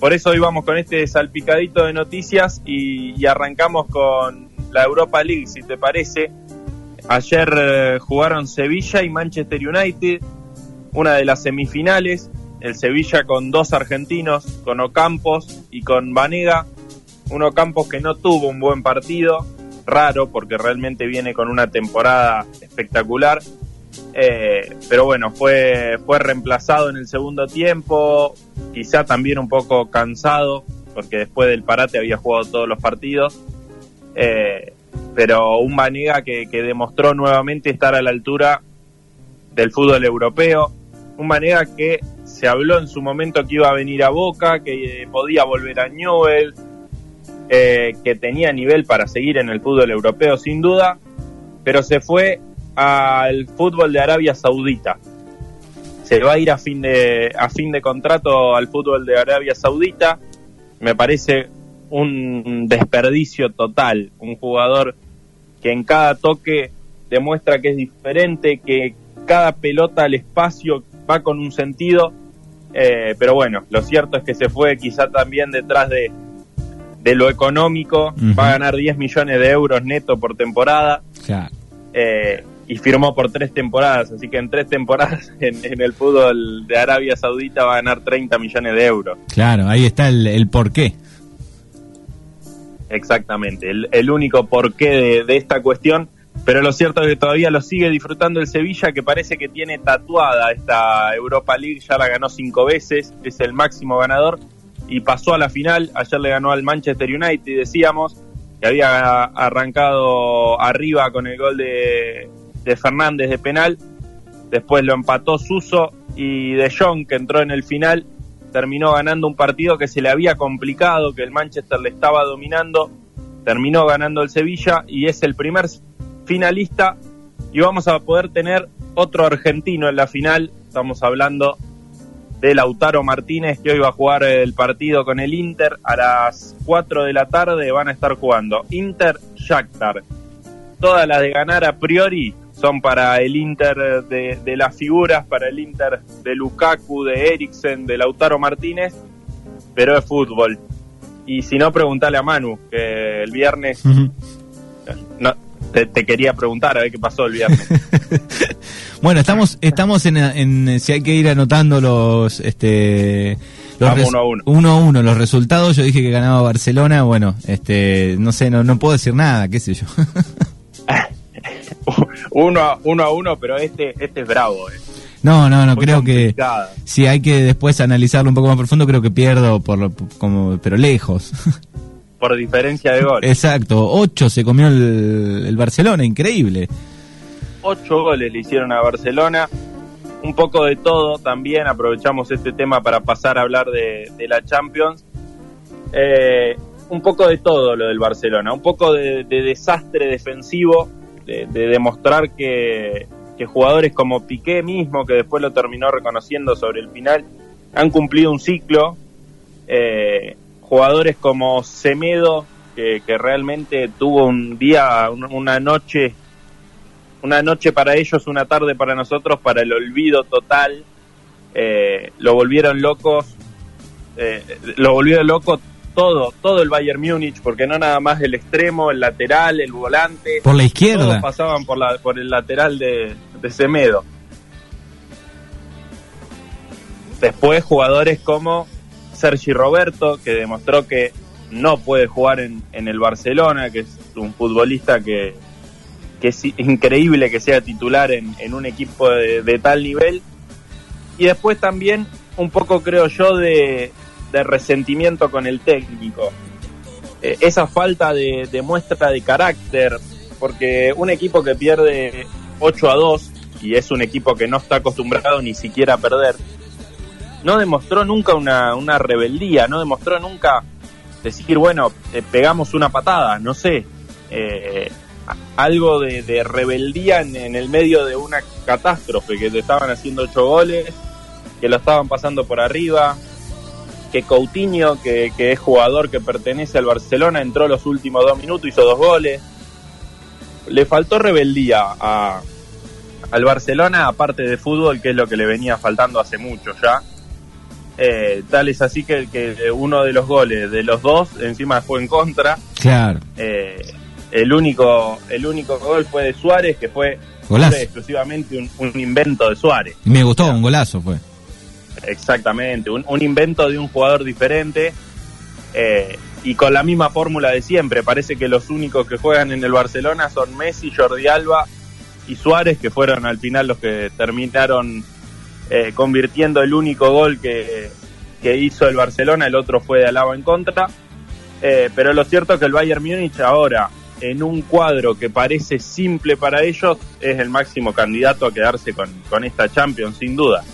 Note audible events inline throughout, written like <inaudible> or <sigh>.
por eso hoy vamos con este salpicadito de noticias y, arrancamos con la Europa League, si te parece. Ayer eh, jugaron Sevilla y Manchester United, una de las semifinales. El Sevilla con dos argentinos, con Ocampos y con Vanega. Un Ocampos que no tuvo un buen partido, raro porque realmente viene con una temporada espectacular. Eh, pero bueno, fue, fue reemplazado en el segundo tiempo, quizá también un poco cansado, porque después del parate había jugado todos los partidos. Eh, pero un Vanega que, demostró nuevamente estar a la altura del fútbol europeo. Un Vanega que se habló en su momento que iba a venir a Boca, que podía volver a Newell, eh, que tenía nivel para seguir en el fútbol europeo sin duda, pero se fue al fútbol de Arabia Saudita. Se va a ir a fin de, a fin de contrato al fútbol de Arabia Saudita. Me parece un desperdicio total. Un jugador que en cada toque demuestra que es diferente, que cada pelota al espacio va con un sentido. Eh, pero bueno, lo cierto es que se fue quizá también detrás de, de lo económico. Va a ganar 10 millones de euros neto por temporada. Eh, y firmó por tres temporadas, así que en tres temporadas <laughs> en, el fútbol de Arabia Saudita va a ganar 30 millones de euros. Claro, ahí está el, el porqué. Exactamente, el, único porqué de, esta cuestión, pero lo cierto es que todavía lo sigue disfrutando el Sevilla, que parece que tiene tatuada esta Europa League, ya la ganó cinco veces, es el máximo ganador y pasó a la final, ayer le ganó al Manchester United, decíamos, que había arrancado arriba con el gol de, de Fernández de penal, después lo empató Suso y De Jong, que entró en el final, terminó ganando un partido que se le había complicado, que el Manchester le estaba dominando, terminó ganando el Sevilla y es el primer finalista. Y vamos a poder tener otro argentino en la final, estamos hablando de Lautaro Martínez que hoy va a jugar el partido con el Inter. A las 4 de la tarde van a estar jugando Inter Shakhtar todas las de ganar a priori son para el Inter de, las figuras, para el Inter de Lukaku, de Eriksen, de Lautaro Martínez, pero es fútbol. Y si no, preguntale a Manu, que el viernes... no, te, quería preguntar a ver qué pasó el viernes. <laughs> bueno, estamos estamos en, si hay que ir anotando los este los uno a uno. uno a uno los resultados. Yo dije que ganaba Barcelona, bueno, este no sé, no no puedo decir nada, qué sé yo. <laughs> uno, a, uno a uno, pero este, este es bravo. Eh. No, no, no, creo que si hay que después analizarlo un poco más profundo, creo que pierdo, por como, pero lejos. Por diferencia de goles. Exacto, ocho se comió el, Barcelona, increíble. Ocho goles le hicieron a Barcelona. Un poco de todo también, aprovechamos este tema para pasar a hablar de, la Champions. Eh, un poco de todo lo del Barcelona, un poco de desastre defensivo, de, demostrar que, jugadores como Piqué mismo, que después lo terminó reconociendo sobre el final, han cumplido un ciclo. Eh, jugadores como Semedo, que, realmente tuvo un día, una noche, una noche para ellos, una tarde para nosotros, para el olvido total. Eh, lo volvieron locos, eh, lo volvieron loco todo, todo el Bayern Múnich, porque no nada más el extremo, el lateral, el volante. Por la izquierda. Todos pasaban por, la, por el lateral de, de Semedo. Después jugadores como Sergi Roberto, que demostró que no puede jugar en, en el Barcelona, que es un futbolista que, que es increíble que sea titular en, en un equipo de, de, tal nivel. Y después también un poco creo yo de, de resentimiento con el técnico. Eh, esa falta de, muestra de carácter, porque un equipo que pierde 8 a 2 y es un equipo que no está acostumbrado ni siquiera a perder, no demostró nunca una, una rebeldía, no demostró nunca decir, bueno, pegamos una patada, no sé, eh, algo de, rebeldía en, en, el medio de una catástrofe, que te estaban haciendo ocho goles, que lo estaban pasando por arriba, que Coutinho, que, es jugador que pertenece al Barcelona, entró los últimos dos minutos, hizo dos goles. Le faltó rebeldía a, al Barcelona, aparte de fútbol, que es lo que le venía faltando hace mucho ya. Eh, tal es así que, que uno de los goles de los dos encima fue en contra. Claro. Eh, el único el único gol fue de Suárez, que fue exclusivamente un, invento de Suárez. Me gustó, un golazo fue. Exactamente, un, invento de un jugador diferente eh, y con la misma fórmula de siempre. Parece que los únicos que juegan en el Barcelona son Messi, Jordi Alba y Suárez, que fueron al final los que terminaron eh, convirtiendo el único gol que, que, hizo el Barcelona, el otro fue de Alaba en contra. Eh, pero lo cierto es que el Bayern Múnich ahora, en un cuadro que parece simple para ellos, es el máximo candidato a quedarse con, con esta Champions, sin duda.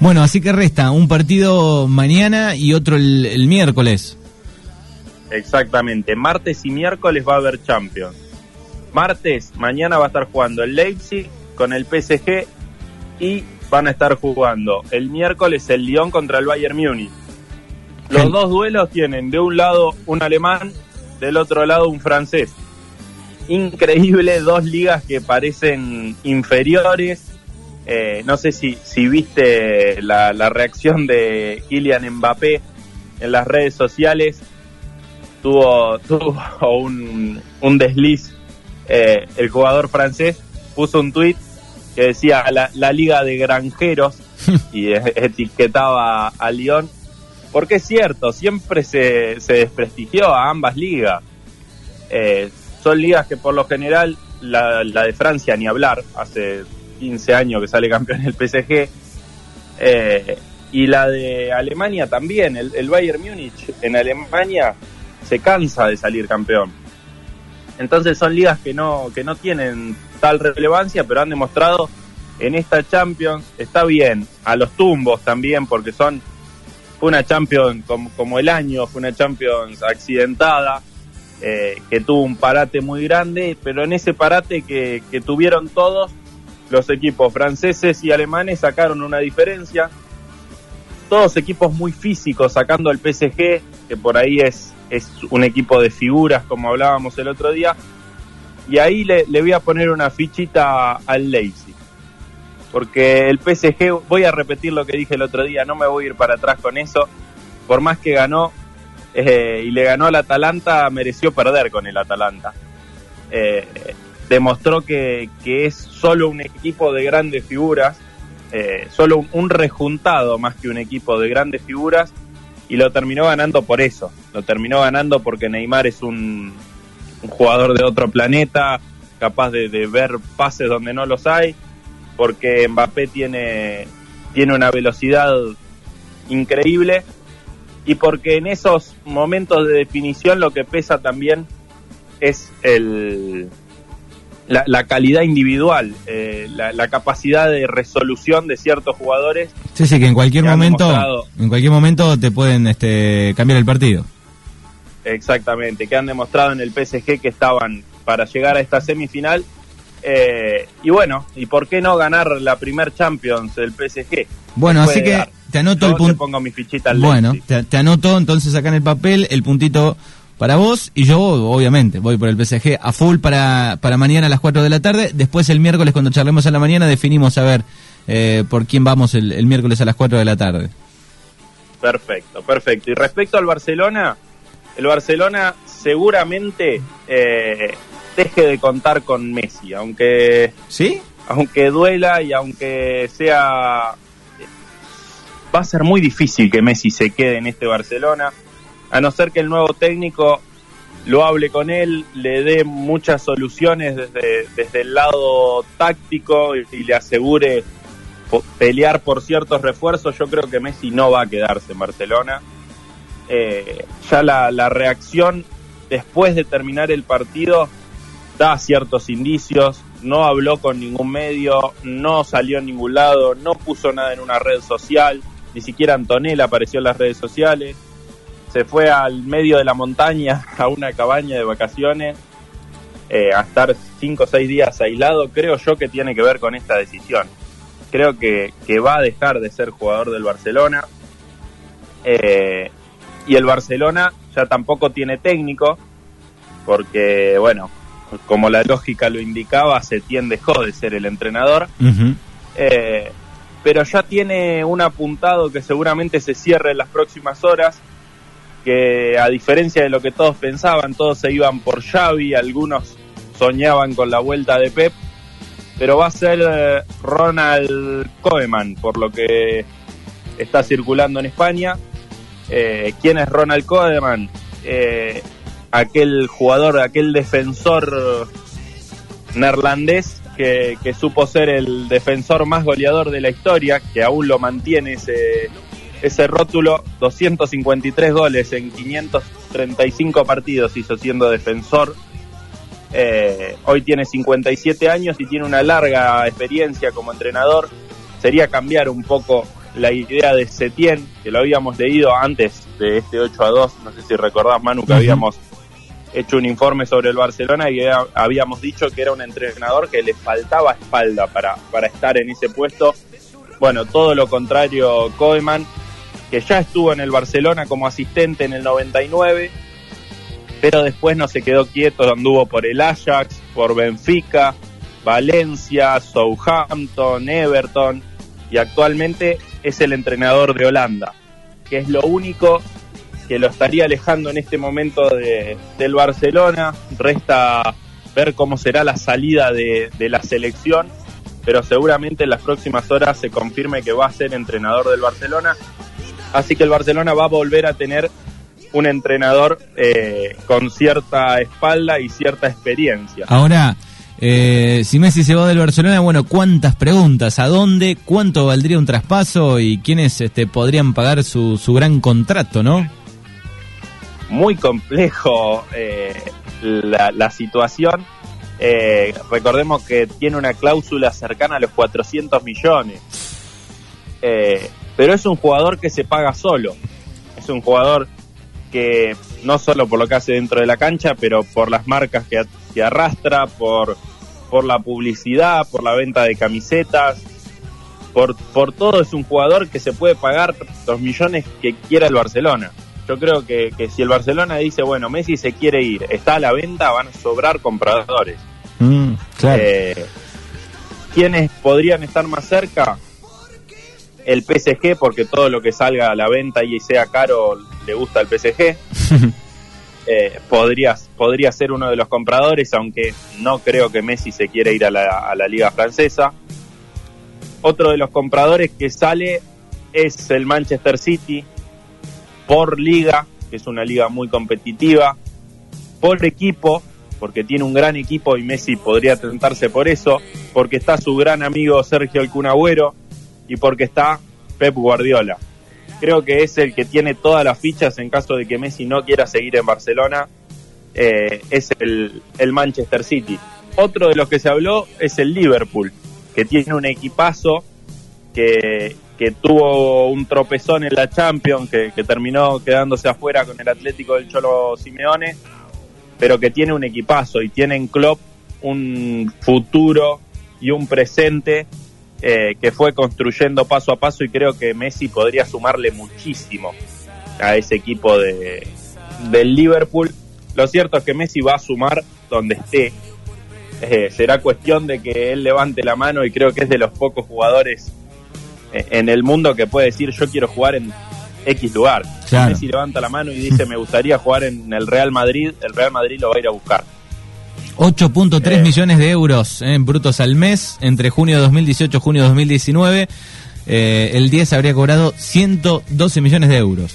Bueno, así que resta un partido mañana y otro el, miércoles. Exactamente, martes y miércoles va a haber Champions. Martes, mañana va a estar jugando el Leipzig con el PSG y van a estar jugando el miércoles el Lyon contra el Bayern Múnich. Los dos duelos tienen de un lado un alemán, del otro lado un francés. Increíble, dos ligas que parecen inferiores, eh, no sé si, si viste la, reacción de Kylian Mbappé en las redes sociales. Tuvo, tuvo un, un desliz. Eh, el jugador francés puso un tuit que decía la, la liga de granjeros <laughs> y etiquetaba a Lyon. Porque es cierto, siempre se, se desprestigió a ambas ligas. Eh, son ligas que por lo general, la, la de Francia ni hablar, hace 15 años que sale campeón el PSG. Eh, y la de Alemania también, el, Bayern Múnich en Alemania se cansa de salir campeón. Entonces son ligas que no, que no tienen tal relevancia, pero han demostrado en esta Champions, está bien, a los tumbos también, porque son, una Champions como, el año, fue una Champions accidentada, eh, que tuvo un parate muy grande, pero en ese parate que, que tuvieron todos, los equipos franceses y alemanes sacaron una diferencia. Todos equipos muy físicos, sacando al PSG, que por ahí es, es un equipo de figuras, como hablábamos el otro día. Y ahí le, voy a poner una fichita al Leipzig. Porque el PSG, voy a repetir lo que dije el otro día, no me voy a ir para atrás con eso. Por más que ganó eh, y le ganó al Atalanta, mereció perder con el Atalanta. Eh, demostró que, que, es solo un equipo de grandes figuras, eh, solo un, rejuntado más que un equipo de grandes figuras, y lo terminó ganando por eso. Lo terminó ganando porque Neymar es un, jugador de otro planeta, capaz de, ver pases donde no los hay, porque Mbappé tiene, tiene una velocidad increíble y porque en esos momentos de definición lo que pesa también es el, la, calidad individual, eh, la, capacidad de resolución de ciertos jugadores. Sí, sí, que en cualquier momento, en cualquier momento te pueden este, cambiar el partido. Exactamente, que han demostrado en el PSG que estaban para llegar a esta semifinal. Eh, y bueno, ¿y por qué no ganar la primer Champions del PSG? Bueno, así que te anoto el punto. Bueno, te, te anoto entonces acá en el papel el puntito para vos y yo, obviamente, voy por el PSG a full para, para mañana a las 4 de la tarde. Después el miércoles, cuando charlemos a la mañana, definimos a ver eh, por quién vamos el, miércoles a las 4 de la tarde. Perfecto, perfecto. Y respecto al Barcelona, el Barcelona seguramente eh, deje de contar con Messi, aunque... ¿Sí? Aunque duela y aunque sea... Va a ser muy difícil que Messi se quede en este Barcelona a no ser que el nuevo técnico lo hable con él, le dé muchas soluciones desde, desde el lado táctico y, le asegure pelear por ciertos refuerzos, yo creo que Messi no va a quedarse en Barcelona. Eh, ya la, la, reacción después de terminar el partido da ciertos indicios, no habló con ningún medio, no salió a ningún lado, no puso nada en una red social, ni siquiera Antonella apareció en las redes sociales se fue al medio de la montaña <laughs> a una cabaña de vacaciones eh, a estar cinco o seis días aislado, creo yo que tiene que ver con esta decisión. Creo que, va a dejar de ser jugador del Barcelona. Eh, y el Barcelona ya tampoco tiene técnico, porque, bueno, como la lógica lo indicaba, Setién dejó de ser el entrenador. Eh, pero ya tiene un apuntado que seguramente se cierre en las próximas horas, que a diferencia de lo que todos pensaban, todos se iban por Xavi, algunos soñaban con la vuelta de Pep, pero va a ser eh, Ronald Koeman, por lo que está circulando en España. Eh, ¿Quién es Ronald Koeman? Eh, aquel jugador, aquel defensor neerlandés que, supo ser el defensor más goleador de la historia, que aún lo mantiene ese, ese rótulo, 253 goles en 535 partidos hizo siendo defensor. Eh, hoy tiene 57 años y tiene una larga experiencia como entrenador. Sería cambiar un poco la idea de Setien, que lo habíamos leído antes de este 8 a 2, no sé si recordás Manu que habíamos hecho un informe sobre el Barcelona y habíamos dicho que era un entrenador que le faltaba espalda para, para estar en ese puesto. Bueno, todo lo contrario, Koeman, que ya estuvo en el Barcelona como asistente en el 99, pero después no se quedó quieto, anduvo por el Ajax, por Benfica, Valencia, Southampton, Everton y actualmente es el entrenador de Holanda, que es lo único que lo estaría alejando en este momento de, del Barcelona. Resta ver cómo será la salida de, de, la selección, pero seguramente en las próximas horas se confirme que va a ser entrenador del Barcelona. Así que el Barcelona va a volver a tener un entrenador eh, con cierta espalda y cierta experiencia. Ahora, eh, si Messi se va del Barcelona, bueno, ¿cuántas preguntas? ¿A dónde? ¿Cuánto valdría un traspaso? ¿Y quiénes este, podrían pagar su, su gran contrato, no? muy complejo eh, la, situación. Eh, recordemos que tiene una cláusula cercana a los 400 millones. Pero es un jugador que se paga solo. Es un jugador que no solo por lo que hace dentro de la cancha, pero por las marcas que, que arrastra, por, por la publicidad, por la venta de camisetas, por, por todo es un jugador que se puede pagar los millones que quiera el Barcelona. Yo creo que, si el Barcelona dice, bueno, Messi se quiere ir, está a la venta, van a sobrar compradores. Mm, eh, ¿Quiénes podrían estar más cerca? El PSG, porque todo lo que salga a la venta y sea caro le gusta al PSG. <laughs> eh, podría, podría ser uno de los compradores, aunque no creo que Messi se quiera ir a la, a la liga francesa. Otro de los compradores que sale es el Manchester City, por liga, que es una liga muy competitiva, por equipo, porque tiene un gran equipo y Messi podría tentarse por eso, porque está su gran amigo Sergio El Cunagüero y porque está Pep Guardiola. Creo que es el que tiene todas las fichas en caso de que Messi no quiera seguir en Barcelona, eh, es el, el Manchester City. Otro de los que se habló es el Liverpool, que tiene un equipazo que, que tuvo un tropezón en la Champions, que, terminó quedándose afuera con el Atlético del Cholo Simeone, pero que tiene un equipazo y tiene en Klopp un futuro y un presente eh, que fue construyendo paso a paso y creo que Messi podría sumarle muchísimo a ese equipo de, del Liverpool. Lo cierto es que Messi va a sumar donde esté. Eh, será cuestión de que él levante la mano y creo que es de los pocos jugadores en el mundo que puede decir yo quiero jugar en X lugar. Si Messi levanta la mano y dice me gustaría jugar en el Real Madrid, el Real Madrid lo va a ir a buscar. 8.3 eh. millones de euros en eh, brutos al mes entre junio de 2018 y junio de 2019. Eh, el 10 habría cobrado 112 millones de euros.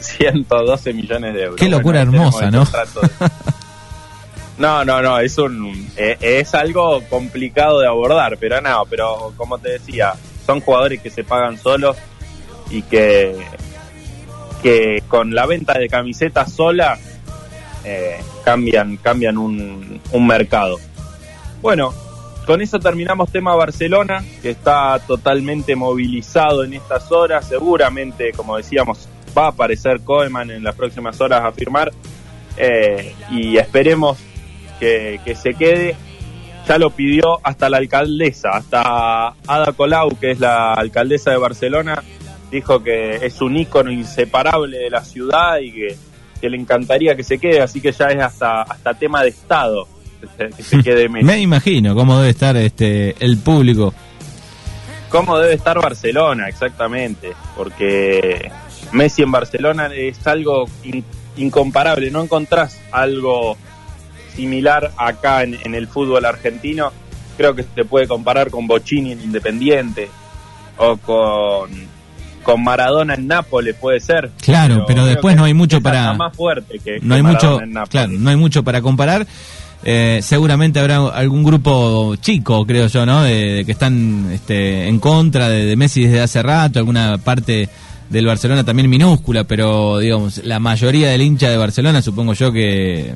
112 millones de euros. Qué locura hermosa, ¿no? <laughs> No, no, no, es un eh, es algo complicado de abordar, pero no, pero como te decía, son jugadores que se pagan solos y que que con la venta de camisetas sola eh, cambian cambian un, un mercado. Bueno, con eso terminamos tema Barcelona, que está totalmente movilizado en estas horas. Seguramente, como decíamos, va a aparecer Koeman en las próximas horas a firmar. Eh, y esperemos que, se quede. Ya lo pidió hasta la alcaldesa, hasta Ada Colau, que es la alcaldesa de Barcelona, dijo que es un ícono inseparable de la ciudad y que, le encantaría que se quede, así que ya es hasta, hasta tema de Estado que se quede <laughs> Me imagino cómo debe estar este el público. cómo debe estar Barcelona, exactamente, porque Messi en Barcelona es algo incomparable, no encontrás algo similar acá en, el fútbol argentino. Creo que se puede comparar con Bocini en Independiente o con, con Maradona en Nápoles, puede ser. Claro, pero, después no hay mucho para. Más fuerte que, no hay mucho, claro, no hay mucho para comparar. Eh, seguramente habrá algún grupo chico, creo yo, ¿no? De, que están este, en contra de, de, Messi desde hace rato, alguna parte del Barcelona también minúscula, pero digamos, la mayoría del hincha de Barcelona supongo yo que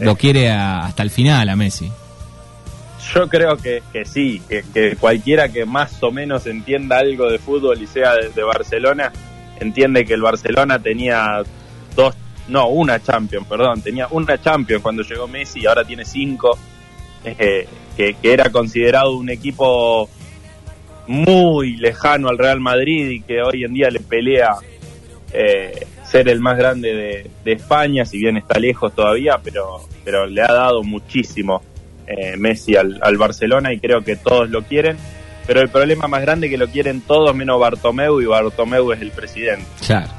lo quiere hasta el final a Messi. Yo creo que, sí, que, cualquiera que más o menos entienda algo de fútbol y sea de, de Barcelona, entiende que el Barcelona tenía dos no, una Champions, perdón, tenía una Champions cuando llegó Messi y ahora tiene cinco, eh, que, era considerado un equipo muy lejano al Real Madrid y que hoy en día le pelea eh, ser el más grande de, España, si bien está lejos todavía, pero, pero le ha dado muchísimo eh, Messi al, al Barcelona y creo que todos lo quieren pero el problema más grande es que lo quieren todos menos Bartomeu y Bartomeu es el presidente. Claro.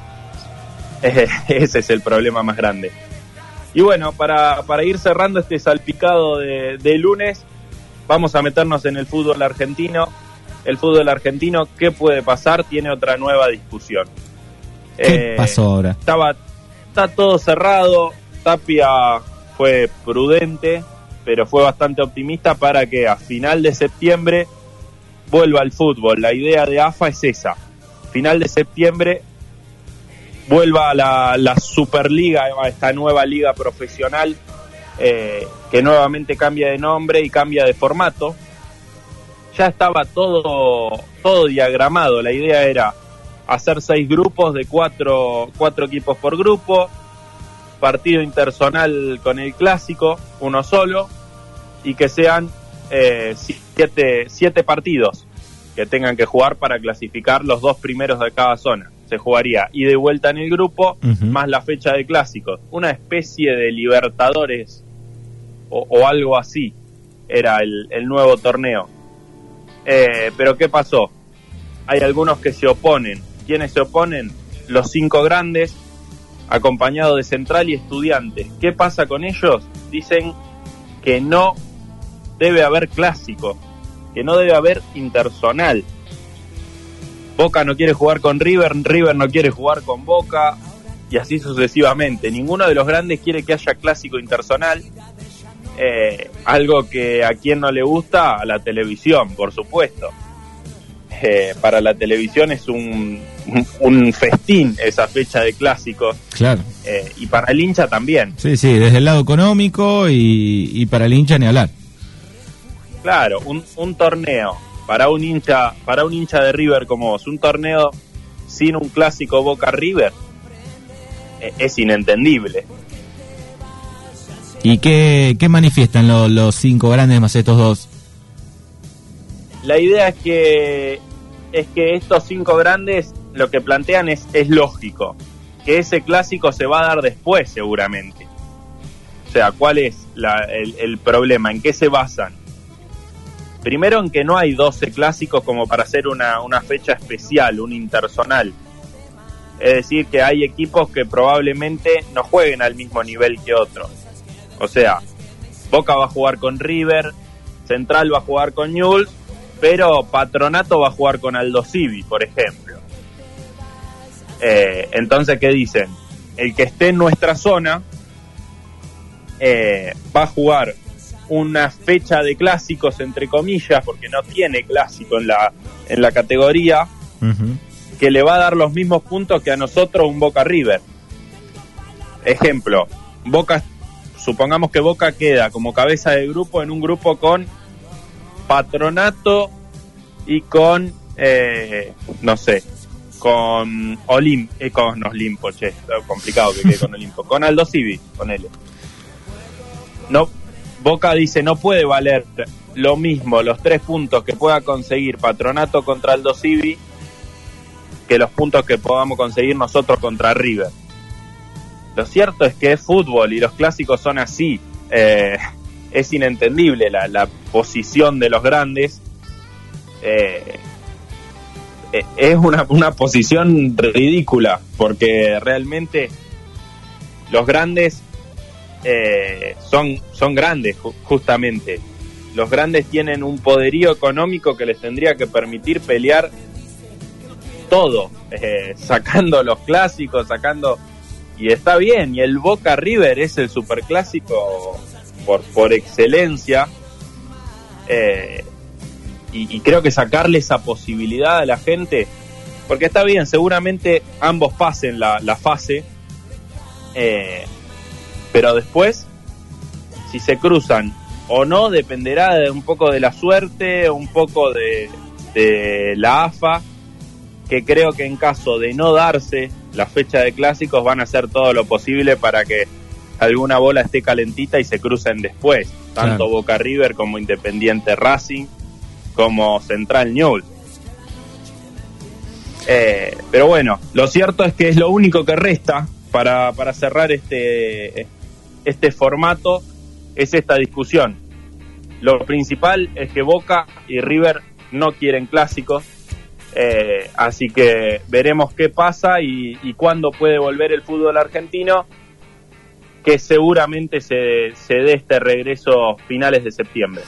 <laughs> Ese es el problema más grande. Y bueno, para, para ir cerrando este salpicado de, lunes, vamos a meternos en el fútbol argentino. El fútbol argentino, ¿qué puede pasar? Tiene otra nueva discusión. ¿Qué eh, pasó ahora? Estaba, está todo cerrado. Tapia fue prudente, pero fue bastante optimista para que a final de septiembre vuelva al fútbol. La idea de AFA es esa. Final de septiembre vuelva a la, Superliga, a esta nueva liga profesional eh, que nuevamente cambia de nombre y cambia de formato. Ya estaba todo, todo diagramado, la idea era hacer seis grupos de cuatro, cuatro equipos por grupo, partido intersonal con el clásico, uno solo, y que sean eh, siete, siete partidos que tengan que jugar para clasificar los dos primeros de cada zona se jugaría y de vuelta en el grupo, más la fecha de clásicos. Una especie de Libertadores o, algo así era el, nuevo torneo. Eh, pero ¿qué pasó? Hay algunos que se oponen. ¿Quiénes se oponen? Los cinco grandes, acompañados de Central y Estudiantes. ¿Qué pasa con ellos? Dicen que no debe haber clásico, que no debe haber intersonal Boca no quiere jugar con River, River no quiere jugar con Boca y así sucesivamente. Ninguno de los grandes quiere que haya clásico intersonal. Eh, algo que a quien no le gusta, a la televisión, por supuesto. Eh, para la televisión es un, un, festín esa fecha de clásicos. Claro. Eh, y para el hincha también. Sí, sí, desde el lado económico y, y para el hincha ni hablar. Claro, un, un torneo para un hincha, para un hincha de River como vos, un torneo sin un clásico Boca River eh, es inentendible. ¿Y qué, manifiestan los cinco grandes más estos dos? La idea es que es que estos cinco grandes lo que plantean es, es lógico, que ese clásico se va a dar después seguramente. O sea, ¿cuál es el, el problema? ¿En qué se basan? Primero en que no hay 12 clásicos como para hacer una, una fecha especial, un intersonal. Es decir, que hay equipos que probablemente no jueguen al mismo nivel que otros. O sea, Boca va a jugar con River, Central va a jugar con Newell's, pero Patronato va a jugar con Aldo Civi, por ejemplo. Eh, entonces, ¿qué dicen? El que esté en nuestra zona eh, va a jugar una fecha de clásicos, entre comillas, porque no tiene clásico en la, en la categoría, que le va a dar los mismos puntos que a nosotros un Boca River. Ejemplo, Boca, supongamos que Boca queda como cabeza de grupo en un grupo con Patronato y con, eh, no sé, con Olimpo, eh, con Olimpo, che, complicado que quede con <laughs> Olimpo, con Aldo Civi, con él. No, Boca dice no puede valer lo mismo los tres puntos que pueda conseguir Patronato contra Aldo Civi que los puntos que podamos conseguir nosotros contra River. Lo cierto es que es fútbol y los clásicos son así. Eh, es inentendible la, posición de los grandes. Eh, eh, es una, una posición ridícula, porque realmente los grandes eh, son, son grandes, justamente. Los grandes tienen un poderío económico que les tendría que permitir pelear todo, eh, <laughs> sacando los clásicos, sacando... Y está bien, y el Boca River es el superclásico por, por excelencia. Eh, y, creo que sacarle esa posibilidad a la gente, porque está bien, seguramente ambos pasen la, fase, pero después, si se cruzan o no, dependerá de un poco de la suerte, un poco de, de la AFA, que creo que en caso de no darse la fecha de clásicos van a hacer todo lo posible para que alguna bola esté calentita y se crucen después, tanto Boca River como Independiente Racing, como Central Newell. Eh, pero bueno, lo cierto es que es lo único que resta para, para cerrar este, este formato, es esta discusión. Lo principal es que Boca y River no quieren clásicos, eh, así que veremos qué pasa y, cuándo puede volver el fútbol argentino, que seguramente se, se dé este regreso finales de septiembre.